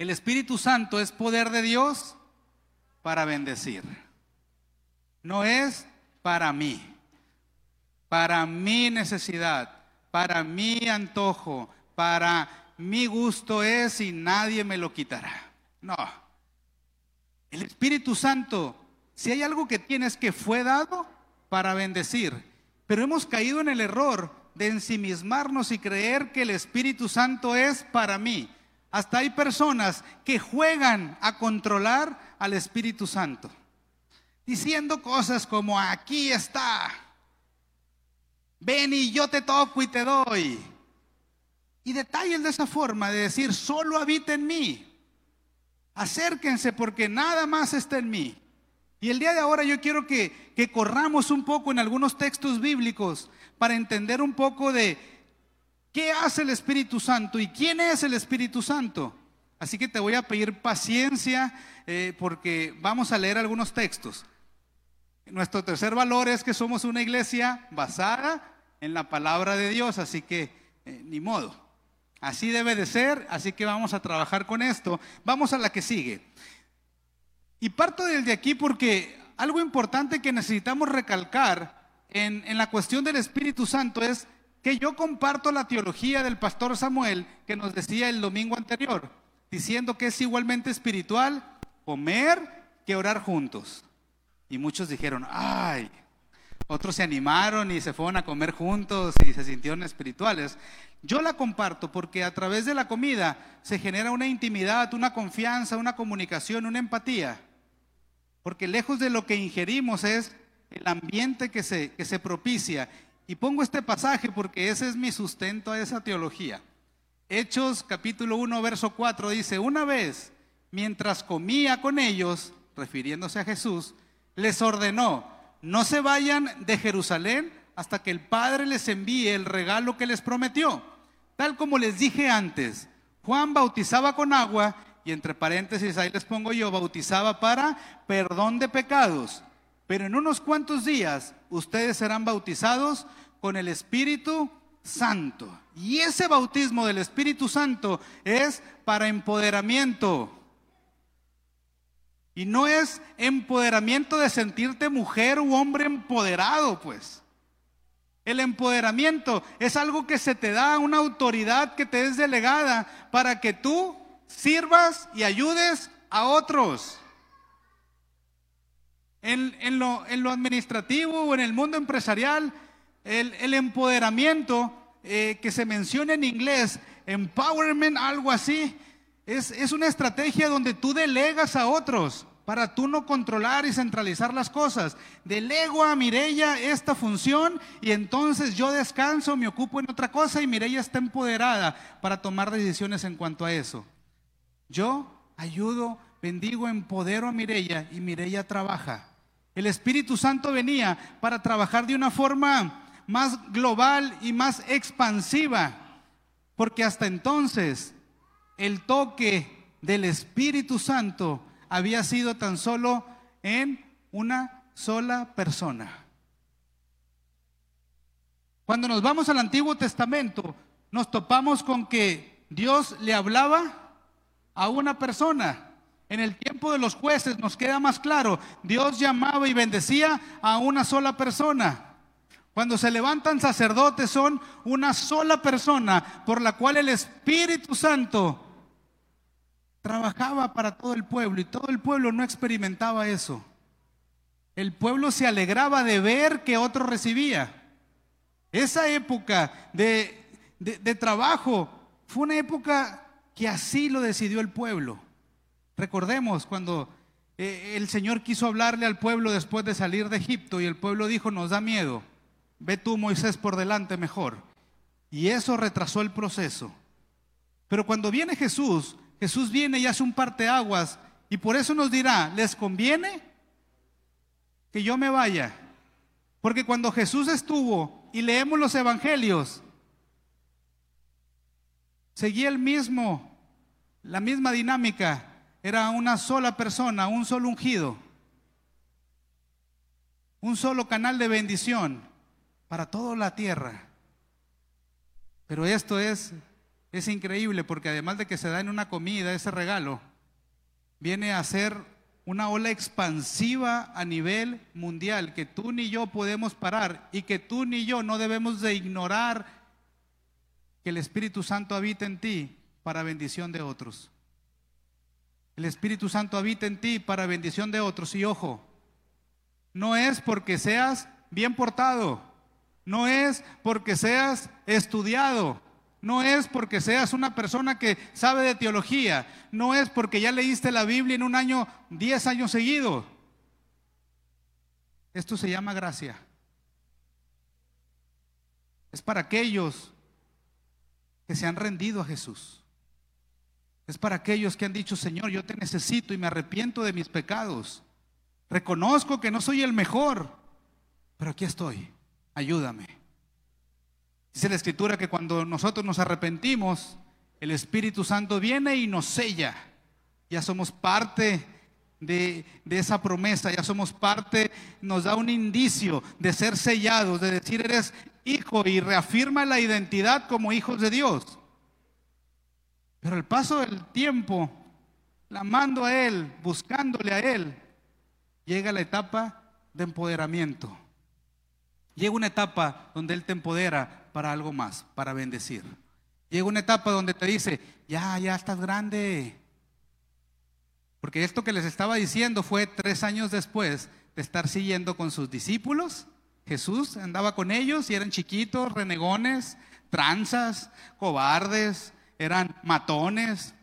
El Espíritu Santo es poder de Dios para bendecir. No es para mí, para mi necesidad, para mi antojo, para mi gusto es y nadie me lo quitará. No. El Espíritu Santo, si hay algo que tienes que fue dado para bendecir, pero hemos caído en el error de ensimismarnos y creer que el Espíritu Santo es para mí. Hasta hay personas que juegan a controlar al Espíritu Santo, diciendo cosas como aquí está, ven y yo te toco y te doy. Y detalles de esa forma de decir, solo habita en mí. Acérquense porque nada más está en mí. Y el día de ahora yo quiero que, que corramos un poco en algunos textos bíblicos para entender un poco de qué hace el Espíritu Santo y quién es el Espíritu Santo. Así que te voy a pedir paciencia eh, porque vamos a leer algunos textos. Nuestro tercer valor es que somos una iglesia basada en la palabra de Dios, así que eh, ni modo. Así debe de ser, así que vamos a trabajar con esto. Vamos a la que sigue. Y parto de aquí porque algo importante que necesitamos recalcar en, la cuestión del Espíritu Santo es que yo comparto la teología del pastor Samuel que nos decía el domingo anterior, diciendo que es igualmente espiritual comer que orar juntos. Y muchos dijeron, ay, otros se animaron y se fueron a comer juntos y se sintieron espirituales. Yo la comparto porque a través de la comida se genera una intimidad, una confianza, una comunicación, una empatía. Porque lejos de lo que ingerimos es el ambiente que se, que se propicia. Y pongo este pasaje porque ese es mi sustento a esa teología. Hechos capítulo 1, verso 4 dice, una vez, mientras comía con ellos, refiriéndose a Jesús, les ordenó, no se vayan de Jerusalén hasta que el Padre les envíe el regalo que les prometió. Tal como les dije antes, Juan bautizaba con agua y entre paréntesis ahí les pongo yo, bautizaba para perdón de pecados. Pero en unos cuantos días ustedes serán bautizados con el Espíritu Santo. Y ese bautismo del Espíritu Santo es para empoderamiento. Y no es empoderamiento de sentirte mujer u hombre empoderado, pues. El empoderamiento es algo que se te da, una autoridad que te es delegada para que tú sirvas y ayudes a otros. En, lo, administrativo o en el mundo empresarial, el, empoderamiento eh, que se menciona en inglés, empowerment, algo así, es, es una estrategia donde tú delegas a otros para tú no controlar y centralizar las cosas. Delego a Mirella esta función y entonces yo descanso, me ocupo en otra cosa y Mirella está empoderada para tomar decisiones en cuanto a eso. Yo ayudo, bendigo, empodero a Mirella y Mirella trabaja. El Espíritu Santo venía para trabajar de una forma más global y más expansiva, porque hasta entonces el toque del Espíritu Santo había sido tan solo en una sola persona. Cuando nos vamos al Antiguo Testamento, nos topamos con que Dios le hablaba a una persona. En el tiempo de los jueces nos queda más claro, Dios llamaba y bendecía a una sola persona. Cuando se levantan sacerdotes son una sola persona por la cual el Espíritu Santo trabajaba para todo el pueblo y todo el pueblo no experimentaba eso. El pueblo se alegraba de ver que otro recibía. Esa época de, trabajo fue una época que así lo decidió el pueblo. Recordemos cuando eh, el Señor quiso hablarle al pueblo después de salir de Egipto y el pueblo dijo, nos da miedo, ve tú Moisés por delante mejor. Y eso retrasó el proceso. Pero cuando viene Jesús, Jesús viene y hace un parteaguas y por eso nos dirá, ¿les conviene que yo me vaya? Porque cuando Jesús estuvo y leemos los evangelios, seguía el mismo, la misma dinámica. Era una sola persona, un solo ungido, un solo canal de bendición para toda la tierra. Pero esto es es increíble porque además de que se da en una comida ese regalo, viene a ser una ola expansiva a nivel mundial que tú ni yo podemos parar y que tú ni yo no debemos de ignorar que el Espíritu Santo habita en ti para bendición de otros. El Espíritu Santo habita en ti para bendición de otros. Y ojo, no es porque seas bien portado, no es porque seas estudiado, no es porque seas una persona que sabe de teología, no es porque ya leíste la Biblia en un año, diez años seguidos. Esto se llama gracia. Es para aquellos que se han rendido a Jesús. Es para aquellos que han dicho, Señor, yo te necesito y me arrepiento de mis pecados. Reconozco que no soy el mejor, pero aquí estoy. Ayúdame. Dice la escritura que cuando nosotros nos arrepentimos, el Espíritu Santo viene y nos sella. Ya somos parte de, esa promesa, ya somos parte, nos da un indicio de ser sellados, de decir eres hijo y reafirma la identidad como hijos de Dios. Pero el paso del tiempo, clamando a Él, buscándole a Él, llega la etapa de empoderamiento. Llega una etapa donde Él te empodera para algo más, para bendecir. Llega una etapa donde te dice, ya, ya estás grande. Porque esto que les estaba diciendo fue tres años después de estar siguiendo con sus discípulos. Jesús andaba con ellos y eran chiquitos, renegones, tranzas, cobardes, eran matones.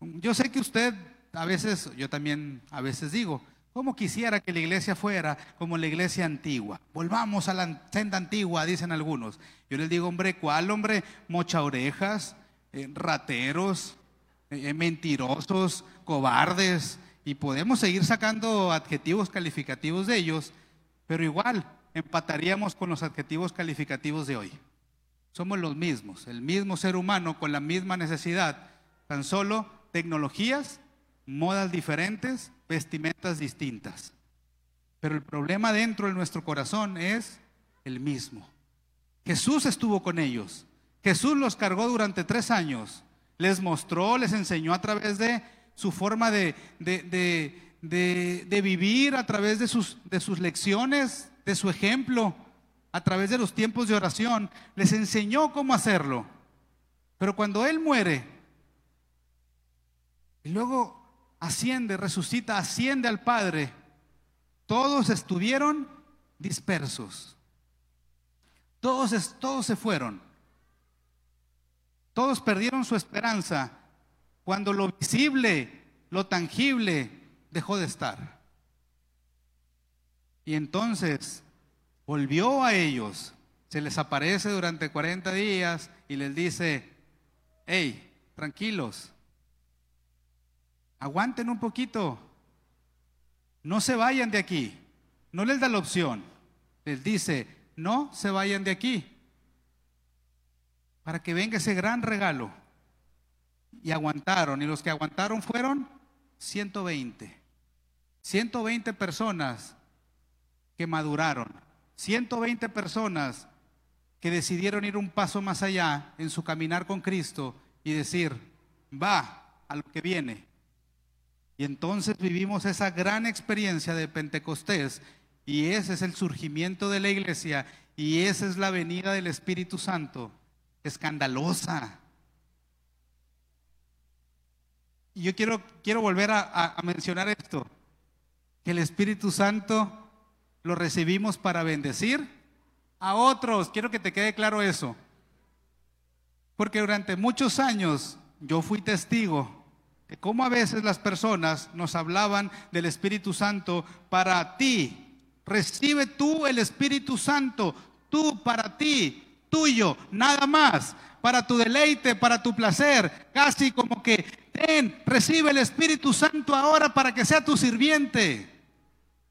Yo sé que usted a veces, yo también a veces digo, ¿Cómo quisiera que la iglesia fuera como la iglesia antigua? Volvamos a la senda antigua, dicen algunos. Yo les digo, hombre, ¿cuál hombre? Mocha orejas, eh, rateros, eh, eh, mentirosos, cobardes. Y podemos seguir sacando adjetivos calificativos de ellos, pero igual empataríamos con los adjetivos calificativos de hoy. Somos los mismos, el mismo ser humano con la misma necesidad, tan solo tecnologías, modas diferentes, vestimentas distintas. Pero el problema dentro de nuestro corazón es el mismo. Jesús estuvo con ellos. Jesús los cargó durante tres años. Les mostró, les enseñó a través de su forma de, de, vivir, a través de sus, de sus lecciones, de su ejemplo, a través de los tiempos de oración. Les enseñó cómo hacerlo. Pero cuando Él muere, y luego asciende, resucita, asciende al Padre, todos estuvieron dispersos. Todos, todos se fueron. Todos perdieron su esperanza cuando lo visible, lo tangible dejó de estar. Y entonces volvió a ellos, se les aparece durante 40 días y les dice, hey, tranquilos, aguanten un poquito, no se vayan de aquí, no les da la opción, les dice, no se vayan de aquí, para que venga ese gran regalo. Y aguantaron, y los que aguantaron fueron 120. 120 personas que maduraron, 120 personas que decidieron ir un paso más allá en su caminar con Cristo y decir, va a lo que viene. Y entonces vivimos esa gran experiencia de Pentecostés y ese es el surgimiento de la iglesia y esa es la venida del Espíritu Santo, escandalosa. Y yo quiero, quiero volver a, a mencionar esto, que el Espíritu Santo lo recibimos para bendecir a otros. Quiero que te quede claro eso. Porque durante muchos años yo fui testigo como a veces las personas nos hablaban del Espíritu Santo para ti. Recibe tú el Espíritu Santo, tú para ti, tuyo, nada más, para tu deleite, para tu placer, casi como que, ten, recibe el Espíritu Santo ahora para que sea tu sirviente.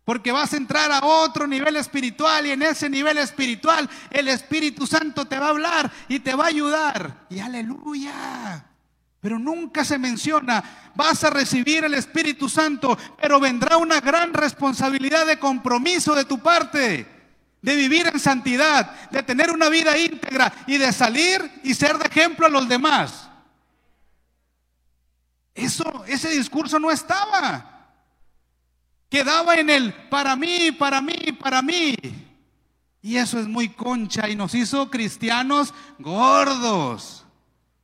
Porque vas a entrar a otro nivel espiritual y en ese nivel espiritual el Espíritu Santo te va a hablar y te va a ayudar. Y aleluya. Pero nunca se menciona, vas a recibir el Espíritu Santo, pero vendrá una gran responsabilidad de compromiso de tu parte, de vivir en santidad, de tener una vida íntegra y de salir y ser de ejemplo a los demás. Eso, ese discurso no estaba. Quedaba en el para mí, para mí, para mí. Y eso es muy concha y nos hizo cristianos gordos,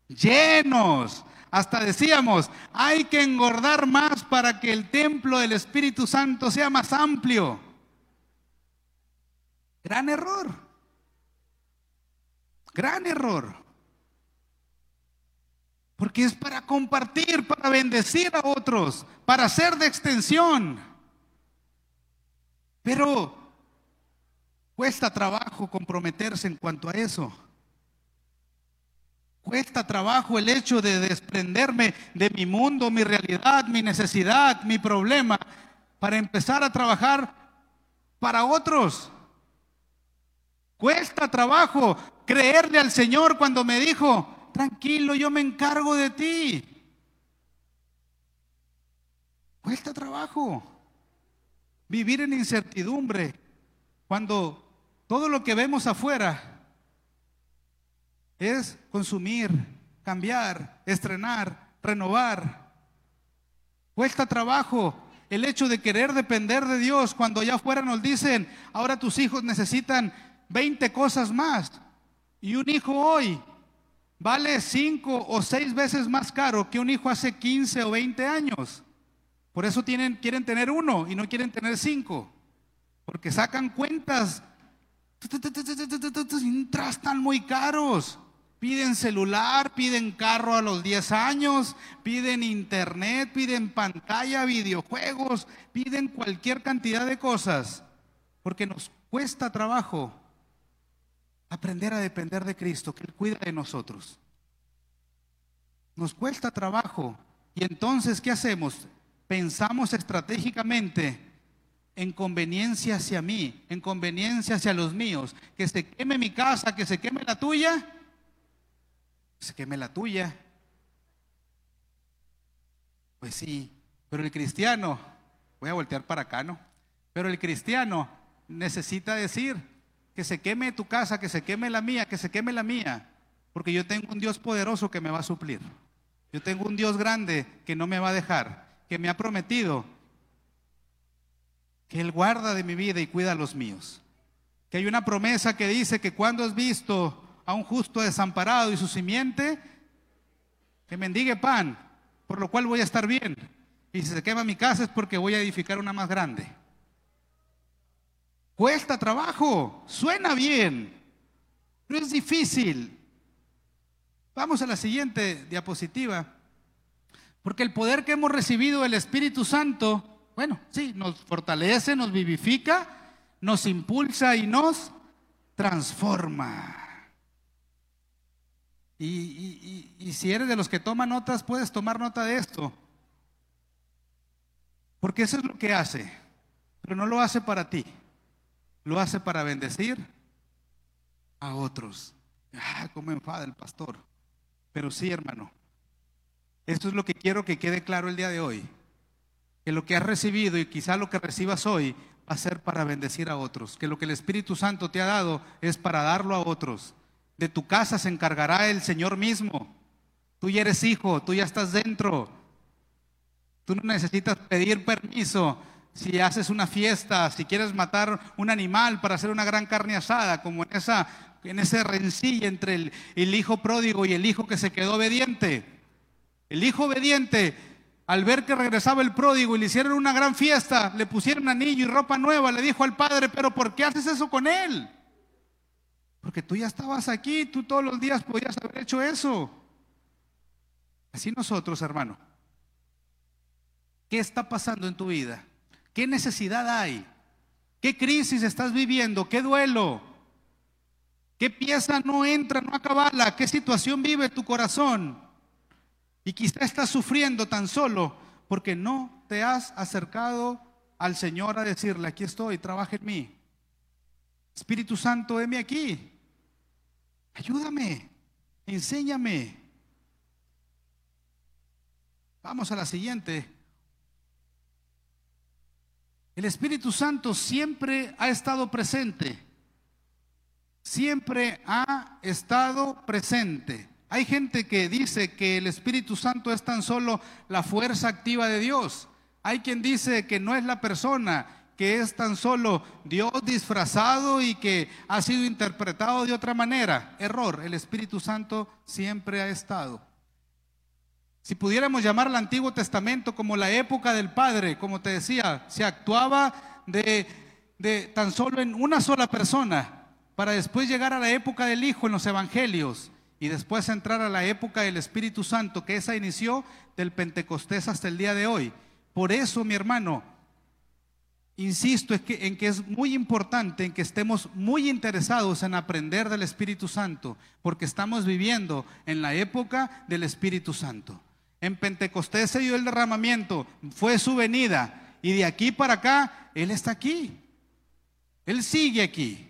llenos. Hasta decíamos, hay que engordar más para que el templo del Espíritu Santo sea más amplio. Gran error. Gran error. Porque es para compartir, para bendecir a otros, para ser de extensión. Pero cuesta trabajo comprometerse en cuanto a eso. Cuesta trabajo el hecho de desprenderme de mi mundo, mi realidad, mi necesidad, mi problema, para empezar a trabajar para otros. Cuesta trabajo creerle al Señor cuando me dijo, tranquilo, yo me encargo de ti. Cuesta trabajo vivir en incertidumbre cuando todo lo que vemos afuera es consumir, cambiar, estrenar, renovar. Cuesta trabajo el hecho de querer depender de Dios cuando allá afuera nos dicen, ahora tus hijos necesitan 20 cosas más. Y un hijo hoy vale 5 o 6 veces más caro que un hijo hace 15 o 20 años. Por eso quieren tener uno y no quieren tener cinco. Porque sacan cuentas. Están muy caros. Piden celular, piden carro a los 10 años, piden internet, piden pantalla, videojuegos, piden cualquier cantidad de cosas. Porque nos cuesta trabajo aprender a depender de Cristo, que Él cuida de nosotros. Nos cuesta trabajo. Y entonces, ¿qué hacemos? Pensamos estratégicamente en conveniencia hacia mí, en conveniencia hacia los míos. Que se queme mi casa, que se queme la tuya, se queme la tuya. Pues sí, pero el cristiano, voy a voltear para acá, ¿no? Pero el cristiano necesita decir, que se queme tu casa, que se queme la mía, que se queme la mía, porque yo tengo un Dios poderoso que me va a suplir. Yo tengo un Dios grande que no me va a dejar, que me ha prometido que Él guarda de mi vida y cuida a los míos. Que hay una promesa que dice que cuando has visto a un justo desamparado y su simiente, que mendigue pan, por lo cual voy a estar bien. Y si se quema mi casa es porque voy a edificar una más grande. Cuesta trabajo, suena bien, pero es difícil. Vamos a la siguiente diapositiva. Porque el poder que hemos recibido del Espíritu Santo, bueno, sí, nos fortalece, nos vivifica, nos impulsa y nos transforma. Y, si eres de los que toman notas, puedes tomar nota de esto. Porque eso es lo que hace, pero no lo hace para ti lo hace para bendecir a otros. Ah, cómo enfada el pastor. Pero sí, hermano. Esto es lo que quiero que quede claro el día de hoy. Que lo que has recibido y quizá lo que recibas hoy va a ser para bendecir a otros. Que lo que el Espíritu Santo te ha dado es para darlo a otros. De tu casa se encargará el Señor mismo. Tú ya eres hijo, tú ya estás dentro. Tú no necesitas pedir permiso si haces una fiesta, si quieres matar un animal para hacer una gran carne asada, como en esa en ese rencilla entre el, el hijo pródigo y el hijo que se quedó obediente. El hijo obediente, al ver que regresaba el pródigo y le hicieron una gran fiesta, le pusieron anillo y ropa nueva, le dijo al padre, pero ¿por qué haces eso con él? Porque tú ya estabas aquí, tú todos los días podías haber hecho eso. Así nosotros, hermano. ¿Qué está pasando en tu vida? ¿Qué necesidad hay? ¿Qué crisis estás viviendo? ¿Qué duelo? ¿Qué pieza no entra, no acabala? ¿Qué situación vive tu corazón? Y quizá estás sufriendo tan solo porque no te has acercado al Señor a decirle, aquí estoy, trabaja en mí. Espíritu Santo, heme aquí. Ayúdame, enséñame. Vamos a la siguiente. El Espíritu Santo siempre ha estado presente. Siempre ha estado presente. Hay gente que dice que el Espíritu Santo es tan solo la fuerza activa de Dios. Hay quien dice que no es la persona, que es tan solo Dios disfrazado y que ha sido interpretado de otra manera. Error, el Espíritu Santo siempre ha estado. Si pudiéramos llamar al Antiguo Testamento como la época del Padre, como te decía, se actuaba de, tan solo en una sola persona, para después llegar a la época del Hijo en los Evangelios y después entrar a la época del Espíritu Santo, que esa inició del Pentecostés hasta el día de hoy. Por eso, mi hermano, insisto en que es muy importante en que estemos muy interesados en aprender del Espíritu Santo, porque estamos viviendo en la época del Espíritu Santo. En Pentecostés se dio el derramamiento, fue su venida, y de aquí para acá, Él está aquí. Él sigue aquí.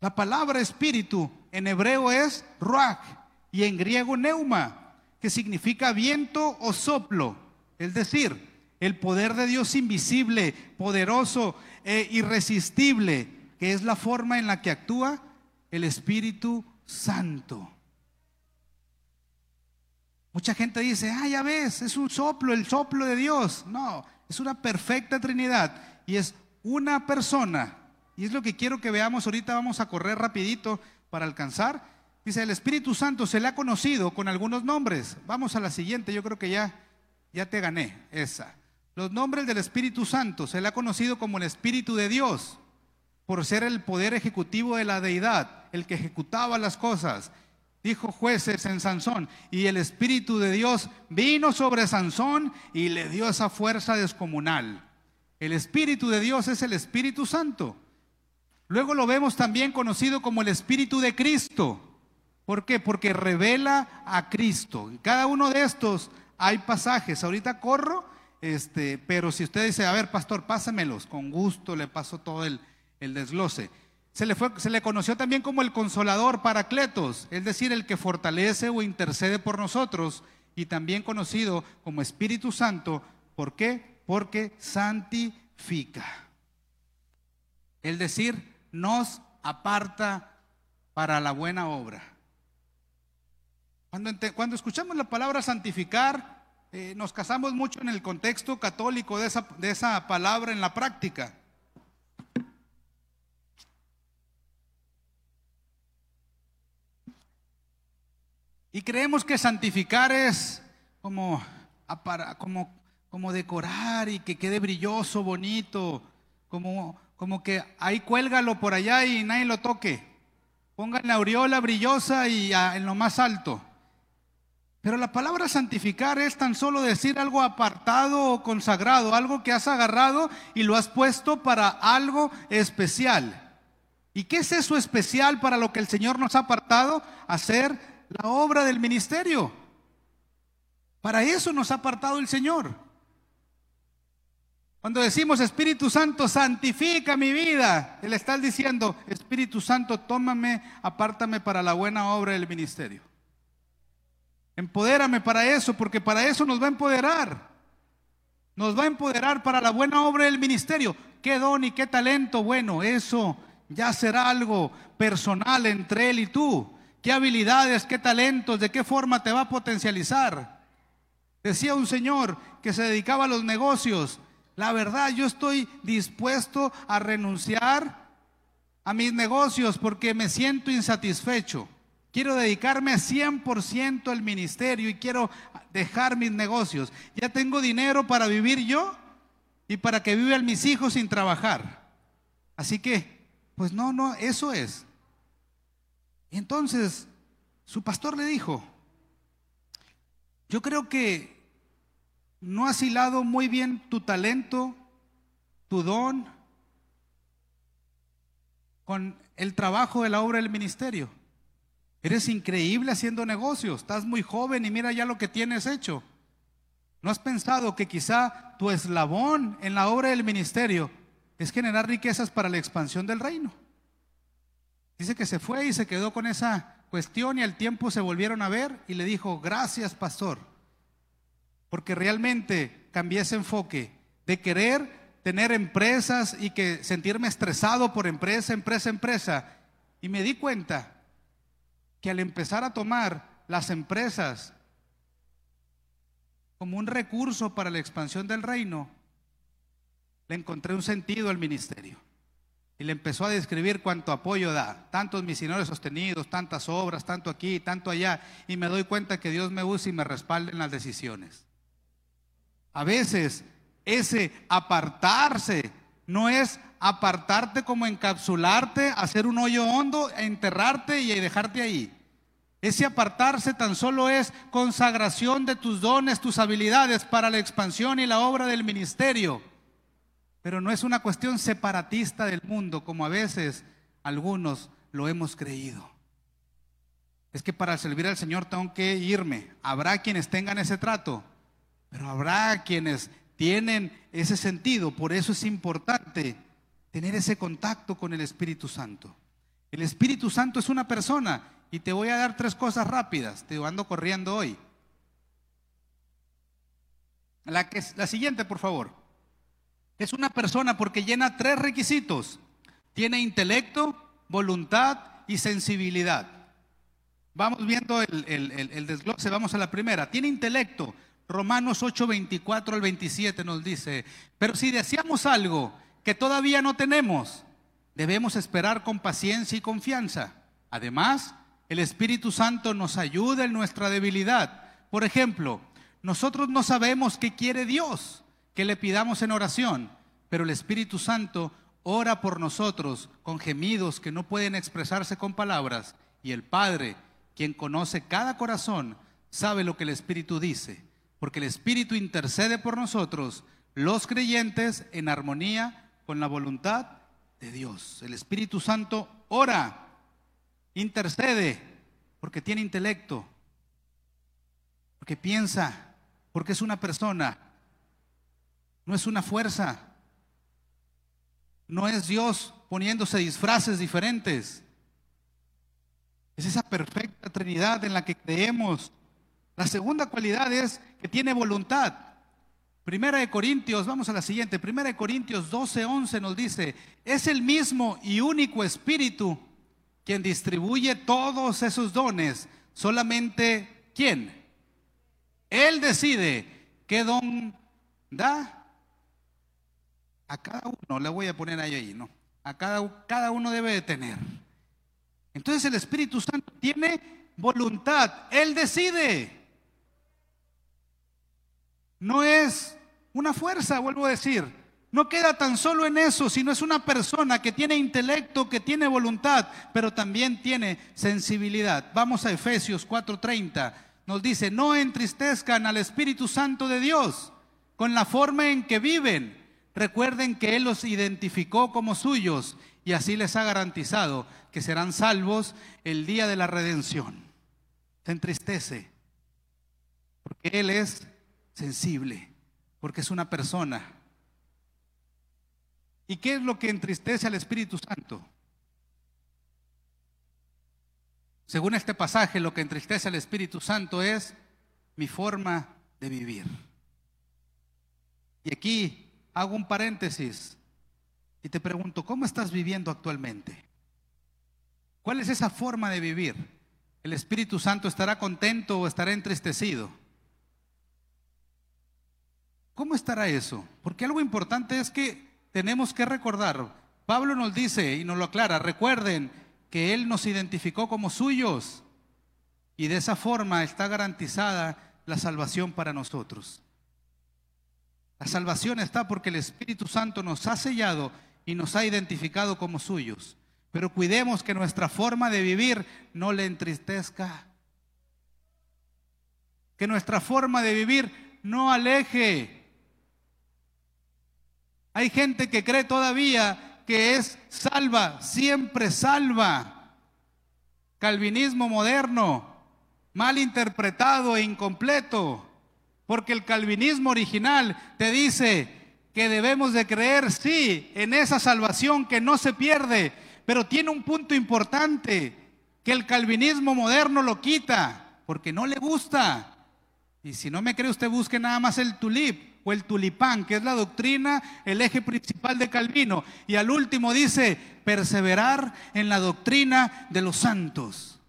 La palabra espíritu en hebreo es ruach y en griego neuma, que significa viento o soplo. Es decir, el poder de Dios invisible, poderoso e irresistible, que es la forma en la que actúa el Espíritu Santo. Mucha gente dice, ah, ya ves, es un soplo, el soplo de Dios. No, es una perfecta Trinidad y es una persona. Y es lo que quiero que veamos ahorita, vamos a correr rapidito para alcanzar. Dice, el Espíritu Santo se le ha conocido con algunos nombres. Vamos a la siguiente, yo creo que ya, ya te gané esa. Los nombres del Espíritu Santo se le ha conocido como el Espíritu de Dios, por ser el poder ejecutivo de la deidad, el que ejecutaba las cosas. Dijo jueces en Sansón, y el Espíritu de Dios vino sobre Sansón y le dio esa fuerza descomunal. El Espíritu de Dios es el Espíritu Santo. Luego lo vemos también conocido como el Espíritu de Cristo. ¿Por qué? Porque revela a Cristo. Cada uno de estos hay pasajes. Ahorita corro este, pero si usted dice, a ver, pastor, pásamelos, con gusto le paso todo el, desglose. Se le, fue, se le conoció también como el consolador paracletos, es decir, el que fortalece o intercede por nosotros, y también conocido como Espíritu Santo. ¿Por qué? Porque santifica. Es decir, nos aparta para la buena obra. Cuando, escuchamos la palabra santificar, eh, nos casamos mucho en el contexto católico de esa, de esa palabra en la práctica. Y creemos que santificar es como, como, como decorar y que quede brilloso, bonito, como, como que ahí cuélgalo por allá y nadie lo toque. Pongan la aureola brillosa y en lo más alto. Pero la palabra santificar es tan solo decir algo apartado o consagrado, algo que has agarrado y lo has puesto para algo especial. ¿Y qué es eso especial para lo que el Señor nos ha apartado? Hacer la obra del ministerio. Para eso nos ha apartado el Señor. Cuando decimos Espíritu Santo, santifica mi vida, Él está diciendo, Espíritu Santo, tómame, apártame para la buena obra del ministerio. Empodérame para eso, porque para eso nos va a empoderar. Nos va a empoderar para la buena obra del ministerio. Qué don y qué talento. Bueno, eso ya será algo personal entre él y tú. Qué habilidades, qué talentos, de qué forma te va a potencializar. Decía un señor que se dedicaba a los negocios. La verdad, yo estoy dispuesto a renunciar a mis negocios porque me siento insatisfecho. Quiero dedicarme 100% al ministerio y quiero dejar mis negocios. Ya tengo dinero para vivir yo y para que vivan mis hijos sin trabajar. Así que, pues no, no, eso es. Entonces su pastor le dijo, yo creo que no has hilado muy bien tu talento, tu don, con el trabajo de la obra del ministerio. Eres increíble haciendo negocios, estás muy joven y mira ya lo que tienes hecho. ¿No has pensado que quizá tu eslabón en la obra del ministerio es generar riquezas para la expansión del reino? Dice que se fue y se quedó con esa cuestión y al tiempo se volvieron a ver y le dijo, gracias pastor, porque realmente cambié ese enfoque de querer tener empresas y que sentirme estresado por empresa, empresa, empresa. Y me di cuenta que al empezar a tomar las empresas como un recurso para la expansión del reino, le encontré un sentido al ministerio. Y le empezó a describir cuánto apoyo da, tantos misioneros sostenidos, tantas obras, tanto aquí, tanto allá, y me doy cuenta que Dios me usa y me respalda en las decisiones. A veces ese apartarse no es apartarte como encapsularte, hacer un hoyo hondo, enterrarte y dejarte ahí. Ese apartarse tan solo es consagración de tus dones, tus habilidades para la expansión y la obra del ministerio. Pero no es una cuestión separatista del mundo como a veces algunos lo hemos creído. Es que para servir al Señor tengo que irme. Habrá quienes tengan ese trato, pero habrá quienes tienen ese sentido. Por eso es importante tener ese contacto con el Espíritu Santo. El Espíritu Santo es una persona y te voy a dar tres cosas rápidas. Te ando corriendo hoy. La, que, la siguiente, por favor. Es una persona porque llena tres requisitos. Tiene intelecto, voluntad y sensibilidad. Vamos viendo el, desglose, vamos a la primera. Tiene intelecto. Romanos 8, 24 al 27 nos dice, pero si deseamos algo que todavía no tenemos, debemos esperar con paciencia y confianza. Además, el Espíritu Santo nos ayuda en nuestra debilidad. Por ejemplo, nosotros no sabemos qué quiere Dios que le pidamos en oración, pero el Espíritu Santo ora por nosotros con gemidos que no pueden expresarse con palabras, y el Padre, quien conoce cada corazón, sabe lo que el Espíritu dice, porque el Espíritu intercede por nosotros, los creyentes, en armonía con la voluntad de Dios. El Espíritu Santo ora, intercede, porque tiene intelecto, porque piensa, porque es una persona no es una fuerza. No es Dios poniéndose disfraces diferentes. Es esa perfecta Trinidad en la que creemos. La segunda cualidad es que tiene voluntad. Primera de Corintios, vamos a la siguiente. Primera de Corintios 12, 11 nos dice, es el mismo y único Espíritu quien distribuye todos esos dones. Solamente, ¿quién? Él decide qué don da a cada uno, le voy a poner ahí, ahí ¿no? A cada, cada uno debe de tener. Entonces el Espíritu Santo tiene voluntad, Él decide. No es una fuerza, vuelvo a decir. No queda tan solo en eso, sino es una persona que tiene intelecto, que tiene voluntad, pero también tiene sensibilidad. Vamos a Efesios 4:30. Nos dice, no entristezcan al Espíritu Santo de Dios con la forma en que viven Recuerden que Él los identificó como suyos y así les ha garantizado que serán salvos el día de la redención. Se entristece porque Él es sensible, porque es una persona. ¿Y qué es lo que entristece al Espíritu Santo? Según este pasaje, lo que entristece al Espíritu Santo es mi forma de vivir. Y aquí hago un paréntesis y te pregunto, ¿cómo estás viviendo actualmente? ¿Cuál es esa forma de vivir? ¿El Espíritu Santo estará contento o estará entristecido? ¿Cómo estará eso? Porque algo importante es que tenemos que recordar, Pablo nos dice y nos lo aclara, recuerden que Él nos identificó como suyos y de esa forma está garantizada la salvación para nosotros. La salvación está porque el Espíritu Santo nos ha sellado y nos ha identificado como suyos. Pero cuidemos que nuestra forma de vivir no le entristezca. Que nuestra forma de vivir no aleje. Hay gente que cree todavía que es salva, siempre salva. Calvinismo moderno, mal interpretado e incompleto. Porque el calvinismo original te dice que debemos de creer, sí, en esa salvación que no se pierde, pero tiene un punto importante, que el calvinismo moderno lo quita, porque no le gusta. Y si no me cree usted, busque nada más el tulip o el tulipán, que es la doctrina, el eje principal de Calvino. Y al último dice, perseverar en la doctrina de los santos.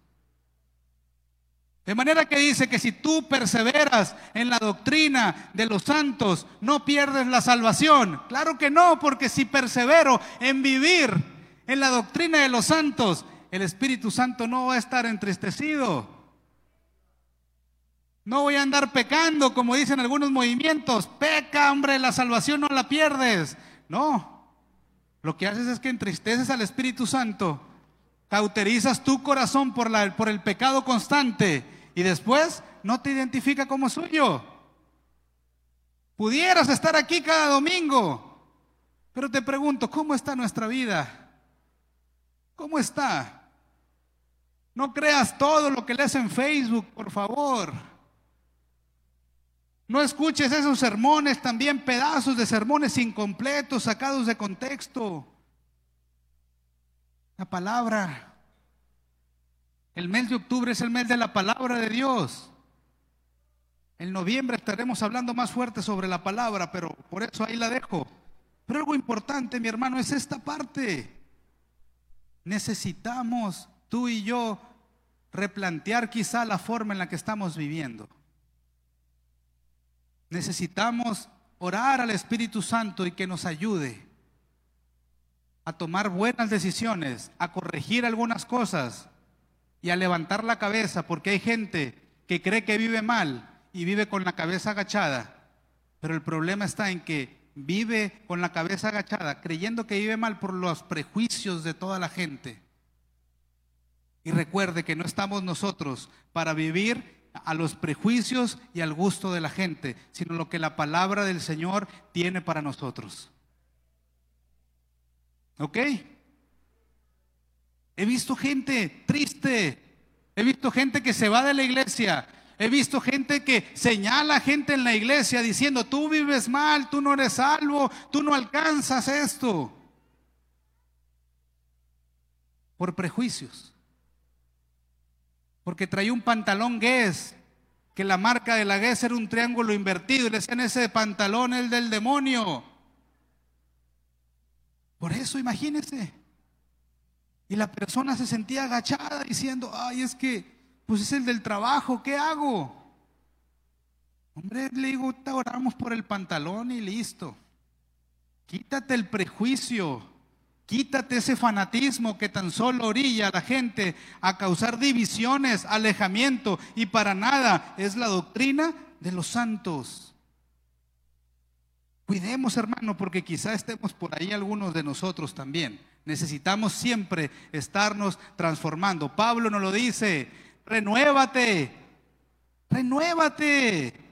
De manera que dice que si tú perseveras en la doctrina de los santos, no pierdes la salvación. Claro que no, porque si persevero en vivir en la doctrina de los santos, el Espíritu Santo no va a estar entristecido. No voy a andar pecando, como dicen algunos movimientos. Peca, hombre, la salvación no la pierdes. No. Lo que haces es que entristeces al Espíritu Santo, cauterizas tu corazón por, la, por el pecado constante y después no te identifica como suyo. Pudieras estar aquí cada domingo, pero te pregunto, ¿cómo está nuestra vida? ¿Cómo está? No creas todo lo que lees en Facebook, por favor. No escuches esos sermones, también pedazos de sermones incompletos, sacados de contexto. La palabra el mes de octubre es el mes de la palabra de Dios. En noviembre estaremos hablando más fuerte sobre la palabra, pero por eso ahí la dejo. Pero algo importante, mi hermano, es esta parte. Necesitamos, tú y yo, replantear quizá la forma en la que estamos viviendo. Necesitamos orar al Espíritu Santo y que nos ayude a tomar buenas decisiones, a corregir algunas cosas y a levantar la cabeza, porque hay gente que cree que vive mal y vive con la cabeza agachada, pero el problema está en que vive con la cabeza agachada, creyendo que vive mal por los prejuicios de toda la gente. Y recuerde que no estamos nosotros para vivir a los prejuicios y al gusto de la gente, sino lo que la palabra del Señor tiene para nosotros. ¿Ok? He visto gente triste. He visto gente que se va de la iglesia. He visto gente que señala a gente en la iglesia diciendo, tú vives mal, tú no eres salvo, tú no alcanzas esto. Por prejuicios. Porque traía un pantalón Guess, que la marca de la Guess era un triángulo invertido y le decían ese pantalón el del demonio. Por eso imagínense. Y la persona se sentía agachada diciendo, ay, es que, pues es el del trabajo, ¿qué hago? Hombre, le digo, oramos por el pantalón y listo. Quítate el prejuicio, quítate ese fanatismo que tan solo orilla a la gente a causar divisiones, alejamiento, y para nada es la doctrina de los santos. Cuidemos, hermano, porque quizá estemos por ahí algunos de nosotros también. Necesitamos siempre estarnos transformando. Pablo nos lo dice, renuévate, renuévate.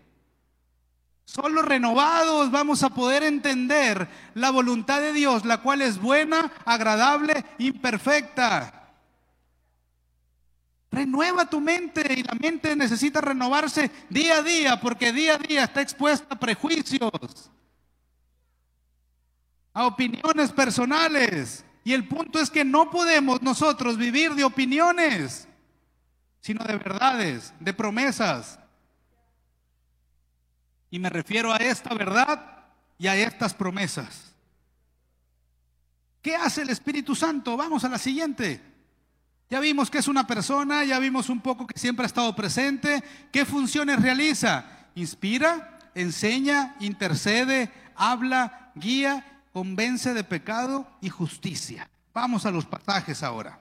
Solo renovados vamos a poder entender la voluntad de Dios, la cual es buena, agradable, imperfecta. Renueva tu mente y la mente necesita renovarse día a día porque día a día está expuesta a prejuicios, a opiniones personales. Y el punto es que no podemos nosotros vivir de opiniones, sino de verdades, de promesas. Y me refiero a esta verdad y a estas promesas. ¿Qué hace el Espíritu Santo? Vamos a la siguiente. Ya vimos que es una persona, ya vimos un poco que siempre ha estado presente. ¿Qué funciones realiza? Inspira, enseña, intercede, habla, guía convence de pecado y justicia. Vamos a los pasajes ahora.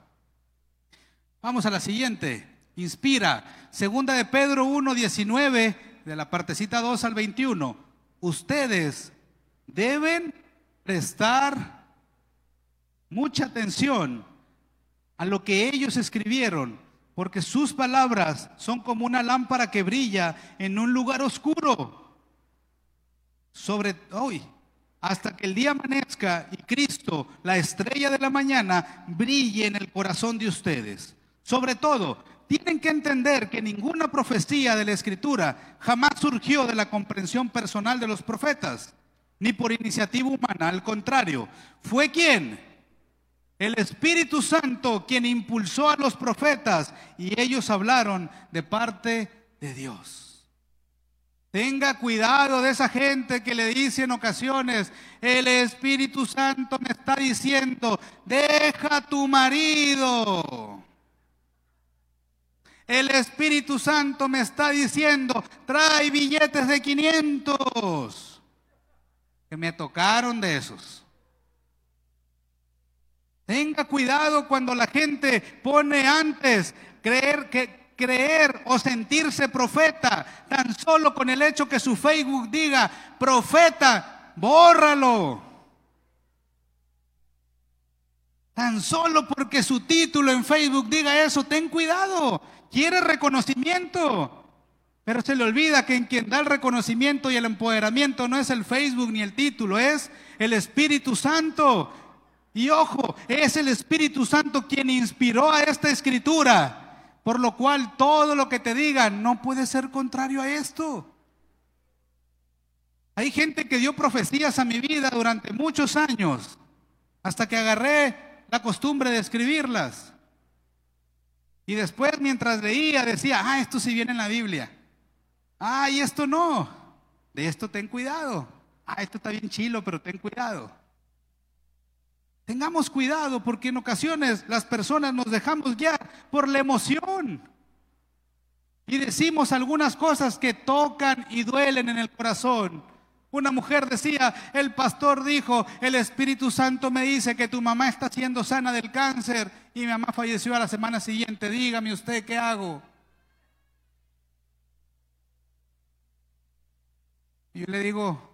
Vamos a la siguiente. Inspira. Segunda de Pedro 1, 19, de la partecita 2 al 21. Ustedes deben prestar mucha atención a lo que ellos escribieron, porque sus palabras son como una lámpara que brilla en un lugar oscuro. Sobre hoy, hasta que el día amanezca y Cristo, la estrella de la mañana, brille en el corazón de ustedes. Sobre todo, tienen que entender que ninguna profecía de la Escritura jamás surgió de la comprensión personal de los profetas, ni por iniciativa humana. Al contrario, fue quien, el Espíritu Santo, quien impulsó a los profetas y ellos hablaron de parte de Dios. Tenga cuidado de esa gente que le dice en ocasiones, el Espíritu Santo me está diciendo, deja tu marido. El Espíritu Santo me está diciendo, trae billetes de 500. Que me tocaron de esos. Tenga cuidado cuando la gente pone antes creer que creer o sentirse profeta, tan solo con el hecho que su Facebook diga profeta, bórralo. Tan solo porque su título en Facebook diga eso, ten cuidado. Quiere reconocimiento. Pero se le olvida que en quien da el reconocimiento y el empoderamiento no es el Facebook ni el título, es el Espíritu Santo. Y ojo, es el Espíritu Santo quien inspiró a esta escritura, por lo cual todo lo que te digan no puede ser contrario a esto. Hay gente que dio profecías a mi vida durante muchos años, hasta que agarré la costumbre de escribirlas. Y después mientras leía decía, ah, esto sí viene en la Biblia. Ah, y esto no. De esto ten cuidado. Ah, esto está bien chilo, pero ten cuidado. Tengamos cuidado porque en ocasiones las personas nos dejamos ya por la emoción. Y decimos algunas cosas que tocan y duelen en el corazón. Una mujer decía, el pastor dijo, el Espíritu Santo me dice que tu mamá está siendo sana del cáncer y mi mamá falleció a la semana siguiente. Dígame usted qué hago. Y yo le digo,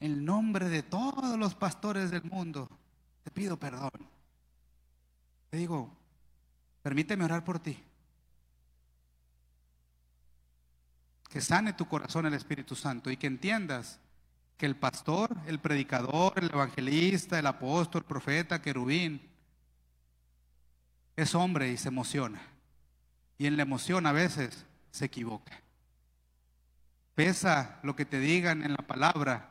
en nombre de todos los pastores del mundo, te pido perdón. Te digo, permíteme orar por ti. Que sane tu corazón el Espíritu Santo y que entiendas que el pastor, el predicador, el evangelista, el apóstol, profeta, querubín, es hombre y se emociona. Y en la emoción a veces se equivoca. Pesa lo que te digan en la palabra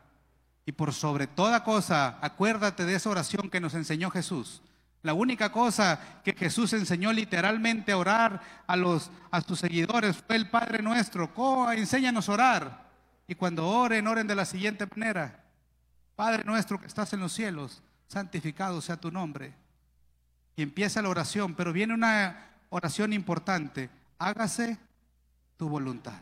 y por sobre toda cosa, acuérdate de esa oración que nos enseñó Jesús. La única cosa que Jesús enseñó literalmente a orar a, los, a sus seguidores fue el Padre nuestro. Coa, enséñanos a orar. Y cuando oren, oren de la siguiente manera. Padre nuestro que estás en los cielos, santificado sea tu nombre. Y empieza la oración, pero viene una oración importante. Hágase tu voluntad.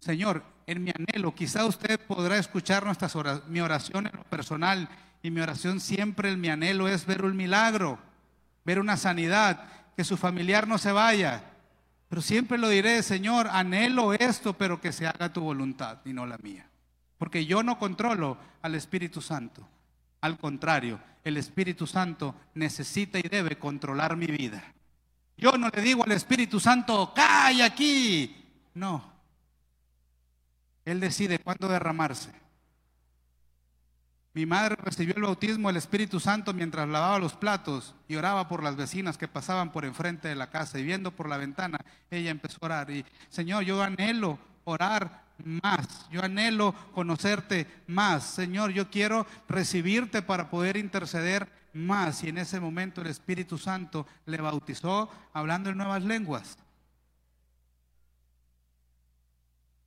Señor, en mi anhelo, quizá usted podrá escuchar nuestras mi oración en lo personal y mi oración siempre, en mi anhelo es ver un milagro, ver una sanidad, que su familiar no se vaya. Pero siempre lo diré, Señor, anhelo esto, pero que se haga tu voluntad y no la mía. Porque yo no controlo al Espíritu Santo. Al contrario, el Espíritu Santo necesita y debe controlar mi vida. Yo no le digo al Espíritu Santo, cae aquí. No, él decide cuándo derramarse. Mi madre recibió el bautismo del Espíritu Santo mientras lavaba los platos y oraba por las vecinas que pasaban por enfrente de la casa y viendo por la ventana, ella empezó a orar y Señor, yo anhelo orar más, yo anhelo conocerte más, Señor, yo quiero recibirte para poder interceder más y en ese momento el Espíritu Santo le bautizó hablando en nuevas lenguas.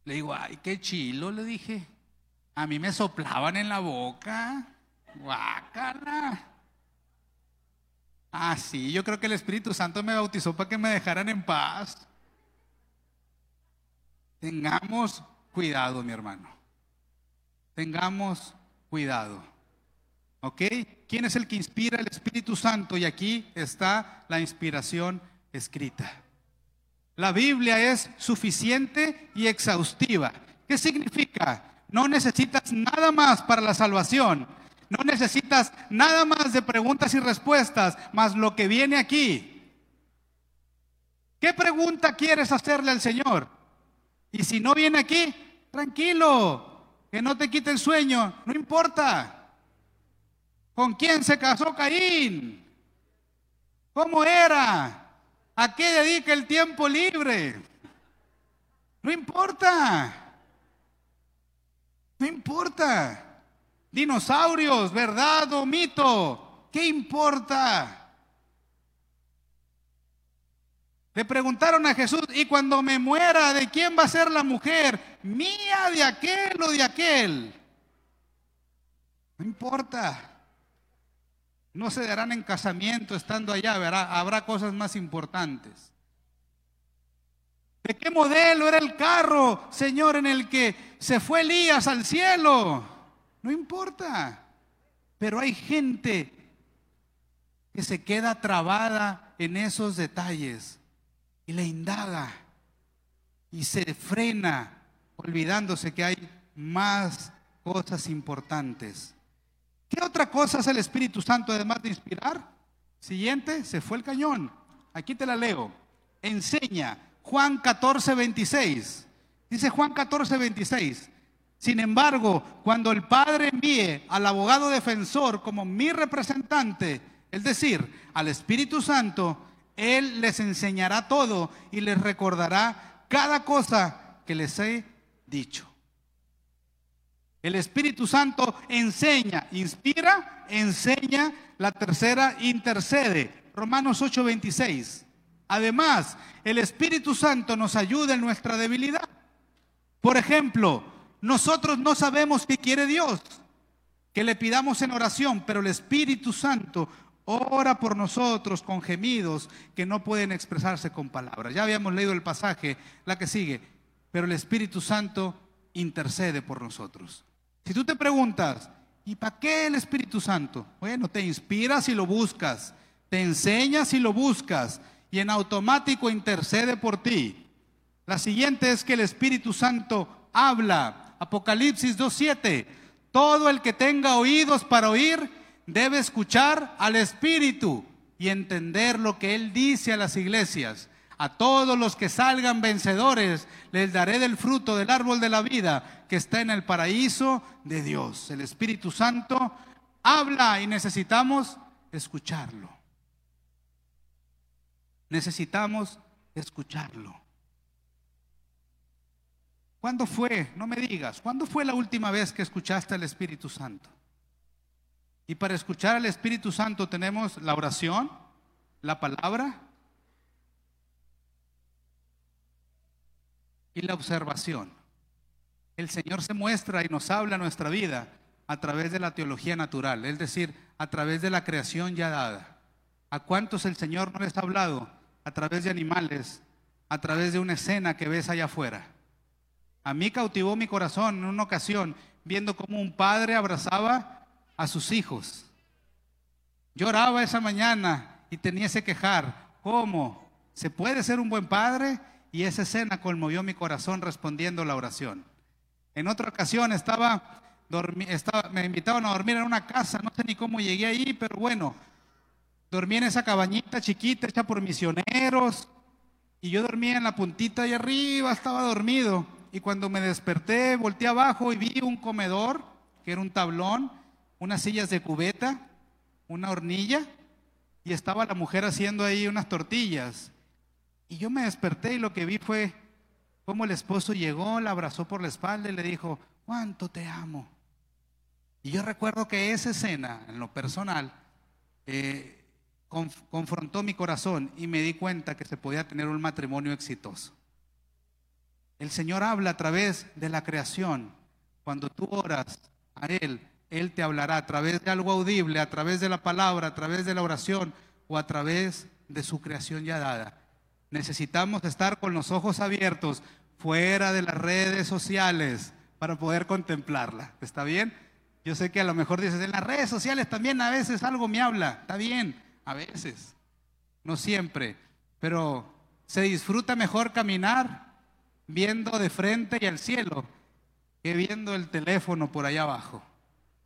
Le digo, ay, qué chilo, le dije. A mí me soplaban en la boca. Guácala. Ah, sí, yo creo que el Espíritu Santo me bautizó para que me dejaran en paz. Tengamos cuidado, mi hermano. Tengamos cuidado. ¿Ok? ¿Quién es el que inspira el Espíritu Santo? Y aquí está la inspiración escrita. La Biblia es suficiente y exhaustiva. ¿Qué significa? No necesitas nada más para la salvación. No necesitas nada más de preguntas y respuestas, más lo que viene aquí. ¿Qué pregunta quieres hacerle al Señor? Y si no viene aquí, tranquilo, que no te quite el sueño, no importa. ¿Con quién se casó Caín? ¿Cómo era? ¿A qué dedica el tiempo libre? No importa. No importa. Dinosaurios, verdad o mito. ¿Qué importa? Le preguntaron a Jesús, y cuando me muera, ¿de quién va a ser la mujer? ¿Mía, de aquel o de aquel? No importa. No se darán en casamiento estando allá, verá, habrá cosas más importantes. ¿De qué modelo era el carro, Señor, en el que se fue Elías al cielo? No importa. Pero hay gente que se queda trabada en esos detalles y le indaga y se frena olvidándose que hay más cosas importantes. ¿Qué otra cosa hace el Espíritu Santo además de inspirar? Siguiente, se fue el cañón. Aquí te la leo. Enseña Juan 14, 26. Dice Juan 14, 26. Sin embargo, cuando el Padre envíe al abogado defensor como mi representante, es decir, al Espíritu Santo, Él les enseñará todo y les recordará cada cosa que les he dicho. El Espíritu Santo enseña, inspira, enseña, la tercera intercede. Romanos 8:26. Además, el Espíritu Santo nos ayuda en nuestra debilidad. Por ejemplo, nosotros no sabemos qué quiere Dios, que le pidamos en oración, pero el Espíritu Santo ora por nosotros con gemidos que no pueden expresarse con palabras. Ya habíamos leído el pasaje, la que sigue, pero el Espíritu Santo intercede por nosotros. Si tú te preguntas, ¿y para qué el Espíritu Santo? Bueno, te inspiras y lo buscas, te enseñas y lo buscas, y en automático intercede por ti. La siguiente es que el Espíritu Santo habla. Apocalipsis 2.7. Todo el que tenga oídos para oír debe escuchar al Espíritu y entender lo que Él dice a las iglesias. A todos los que salgan vencedores les daré del fruto del árbol de la vida que está en el paraíso de Dios. El Espíritu Santo habla y necesitamos escucharlo. Necesitamos escucharlo. ¿Cuándo fue? No me digas, ¿cuándo fue la última vez que escuchaste al Espíritu Santo? Y para escuchar al Espíritu Santo tenemos la oración, la palabra y la observación. El Señor se muestra y nos habla nuestra vida a través de la teología natural, es decir, a través de la creación ya dada. ¿A cuántos el Señor no les ha hablado? A través de animales, a través de una escena que ves allá afuera. A mí cautivó mi corazón en una ocasión viendo cómo un padre abrazaba a sus hijos. Lloraba esa mañana y tenía ese quejar. ¿Cómo? ¿Se puede ser un buen padre? Y esa escena conmovió mi corazón respondiendo la oración. En otra ocasión estaba, me invitaban a dormir en una casa, no sé ni cómo llegué ahí, pero bueno, dormí en esa cabañita chiquita hecha por misioneros y yo dormía en la puntita de arriba, estaba dormido y cuando me desperté volteé abajo y vi un comedor que era un tablón, unas sillas de cubeta, una hornilla y estaba la mujer haciendo ahí unas tortillas y yo me desperté y lo que vi fue cómo el esposo llegó, la abrazó por la espalda y le dijo, ¿cuánto te amo? Y yo recuerdo que esa escena, en lo personal, eh, confrontó mi corazón y me di cuenta que se podía tener un matrimonio exitoso. El Señor habla a través de la creación. Cuando tú oras a Él, Él te hablará a través de algo audible, a través de la palabra, a través de la oración o a través de su creación ya dada. Necesitamos estar con los ojos abiertos fuera de las redes sociales para poder contemplarla. ¿Está bien? Yo sé que a lo mejor dices, en las redes sociales también a veces algo me habla. Está bien, a veces. No siempre. Pero se disfruta mejor caminar viendo de frente y al cielo que viendo el teléfono por allá abajo.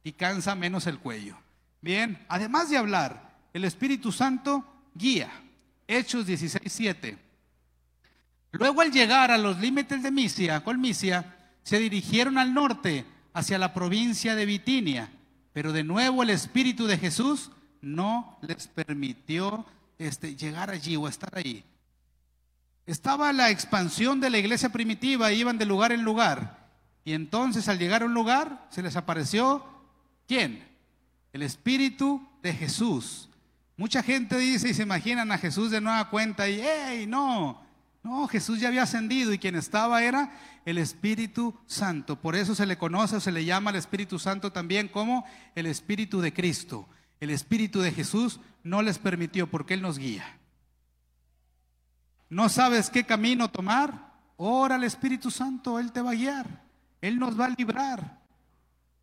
Y cansa menos el cuello. Bien, además de hablar, el Espíritu Santo guía. Hechos 16, Luego al llegar a los límites de Misia, Colmisia, se dirigieron al norte, hacia la provincia de Bitinia. Pero de nuevo el Espíritu de Jesús no les permitió este, llegar allí o estar allí. Estaba la expansión de la iglesia primitiva, iban de lugar en lugar. Y entonces al llegar a un lugar se les apareció, ¿quién? El Espíritu de Jesús. Mucha gente dice y se imaginan a Jesús de nueva cuenta y, ¡hey! No, no, Jesús ya había ascendido y quien estaba era el Espíritu Santo. Por eso se le conoce o se le llama al Espíritu Santo también como el Espíritu de Cristo. El Espíritu de Jesús no les permitió porque Él nos guía. ¿No sabes qué camino tomar? Ora al Espíritu Santo, Él te va a guiar. Él nos va a librar.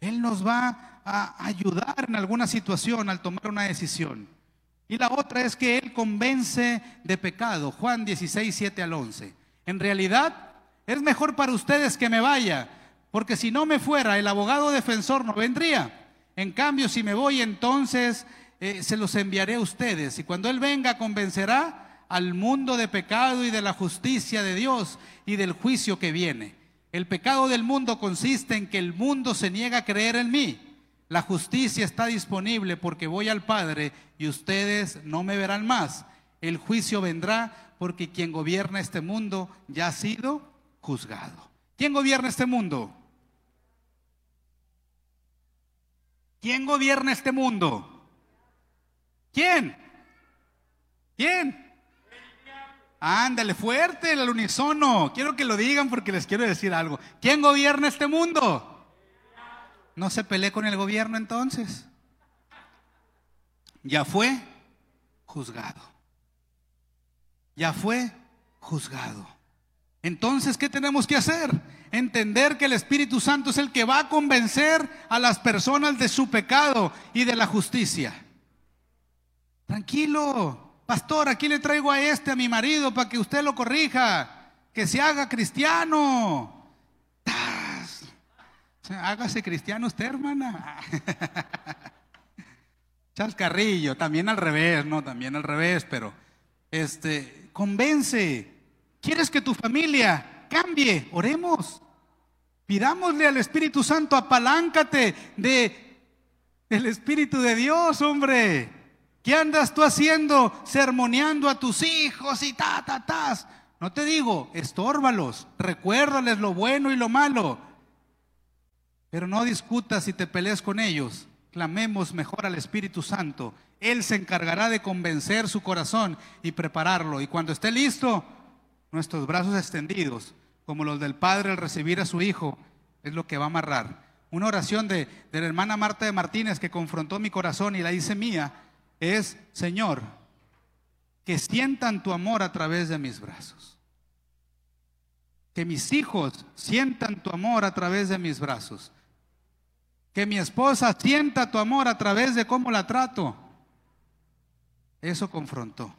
Él nos va a ayudar en alguna situación al tomar una decisión. Y la otra es que Él convence de pecado. Juan 16, 7 al 11. En realidad, es mejor para ustedes que me vaya, porque si no me fuera, el abogado defensor no vendría. En cambio, si me voy, entonces eh, se los enviaré a ustedes. Y cuando Él venga, convencerá al mundo de pecado y de la justicia de Dios y del juicio que viene. El pecado del mundo consiste en que el mundo se niega a creer en mí. La justicia está disponible porque voy al Padre y ustedes no me verán más. El juicio vendrá porque quien gobierna este mundo ya ha sido juzgado. ¿Quién gobierna este mundo? ¿Quién gobierna este mundo? ¿Quién? ¿Quién? Ándale, fuerte el unisono. Quiero que lo digan porque les quiero decir algo. ¿Quién gobierna este mundo? No se pelee con el gobierno entonces. Ya fue juzgado. Ya fue juzgado. Entonces, ¿qué tenemos que hacer? Entender que el Espíritu Santo es el que va a convencer a las personas de su pecado y de la justicia. Tranquilo, pastor, aquí le traigo a este, a mi marido, para que usted lo corrija, que se haga cristiano. Hágase cristiano usted, hermana. Chascarrillo, también al revés, no, también al revés, pero este, convence. ¿Quieres que tu familia cambie? Oremos. Pidámosle al Espíritu Santo, apaláncate de, del Espíritu de Dios, hombre. ¿Qué andas tú haciendo? Sermoneando a tus hijos y ta, ta. No te digo, estórbalos, recuérdales lo bueno y lo malo. Pero no discutas y te pelees con ellos. Clamemos mejor al Espíritu Santo. Él se encargará de convencer su corazón y prepararlo. Y cuando esté listo, nuestros brazos extendidos, como los del Padre al recibir a su Hijo, es lo que va a amarrar. Una oración de, de la hermana Marta de Martínez que confrontó mi corazón y la hice mía es, Señor, que sientan tu amor a través de mis brazos. Que mis hijos sientan tu amor a través de mis brazos que mi esposa sienta tu amor a través de cómo la trato. Eso confrontó,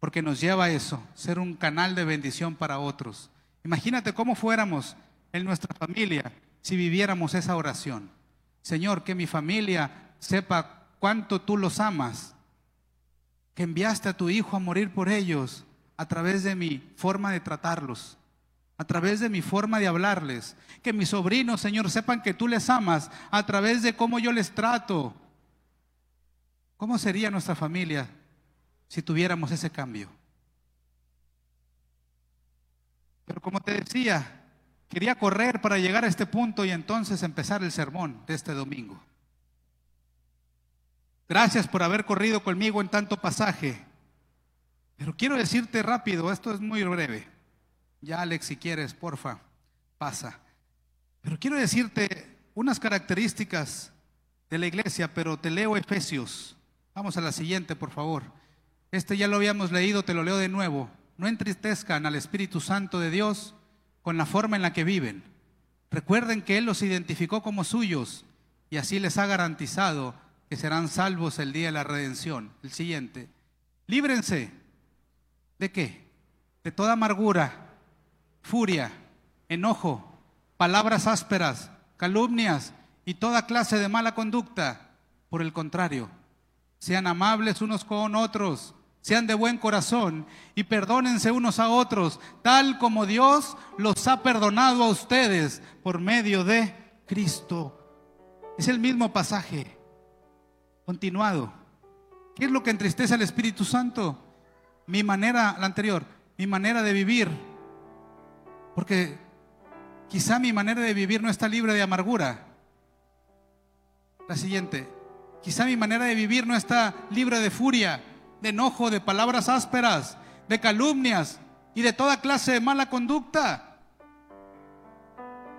porque nos lleva a eso, ser un canal de bendición para otros. Imagínate cómo fuéramos en nuestra familia si viviéramos esa oración. Señor, que mi familia sepa cuánto tú los amas, que enviaste a tu Hijo a morir por ellos a través de mi forma de tratarlos a través de mi forma de hablarles. Que mis sobrinos, Señor, sepan que tú les amas a través de cómo yo les trato. ¿Cómo sería nuestra familia si tuviéramos ese cambio? Pero como te decía, quería correr para llegar a este punto y entonces empezar el sermón de este domingo. Gracias por haber corrido conmigo en tanto pasaje. Pero quiero decirte rápido, esto es muy breve. Ya, Alex, si quieres, porfa, pasa. Pero quiero decirte unas características de la iglesia, pero te leo Efesios. Vamos a la siguiente, por favor. Este ya lo habíamos leído, te lo leo de nuevo. No entristezcan al Espíritu Santo de Dios con la forma en la que viven. Recuerden que Él los identificó como suyos y así les ha garantizado que serán salvos el día de la redención. El siguiente. Líbrense. ¿De qué? De toda amargura furia, enojo, palabras ásperas, calumnias y toda clase de mala conducta. Por el contrario, sean amables unos con otros, sean de buen corazón y perdónense unos a otros, tal como Dios los ha perdonado a ustedes por medio de Cristo. Es el mismo pasaje, continuado. ¿Qué es lo que entristece al Espíritu Santo? Mi manera, la anterior, mi manera de vivir porque quizá mi manera de vivir no está libre de amargura. La siguiente, quizá mi manera de vivir no está libre de furia, de enojo, de palabras ásperas, de calumnias y de toda clase de mala conducta.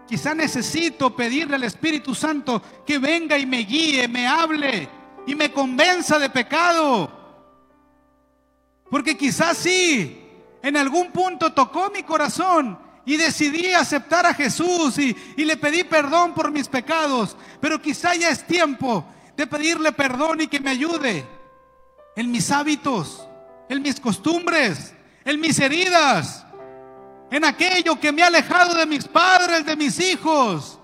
Quizá necesito pedirle al Espíritu Santo que venga y me guíe, me hable, y me convenza de pecado. Porque quizás sí, en algún punto tocó mi corazón y decidí aceptar a Jesús y, y, le pedí perdón por mis pecados. Pero quizá ya es tiempo de pedirle perdón y que me ayude en mis hábitos, en mis costumbres, en mis heridas, en aquello que me ha alejado de mis padres, de mis hijos,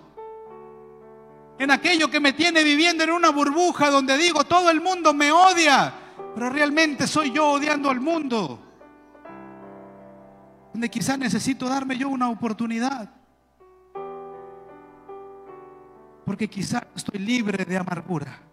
en aquello que me tiene viviendo en una burbuja donde digo, todo el mundo me odia, pero realmente soy yo odiando al mundo. Donde quizás necesito darme yo una oportunidad. Porque quizás estoy libre de amargura.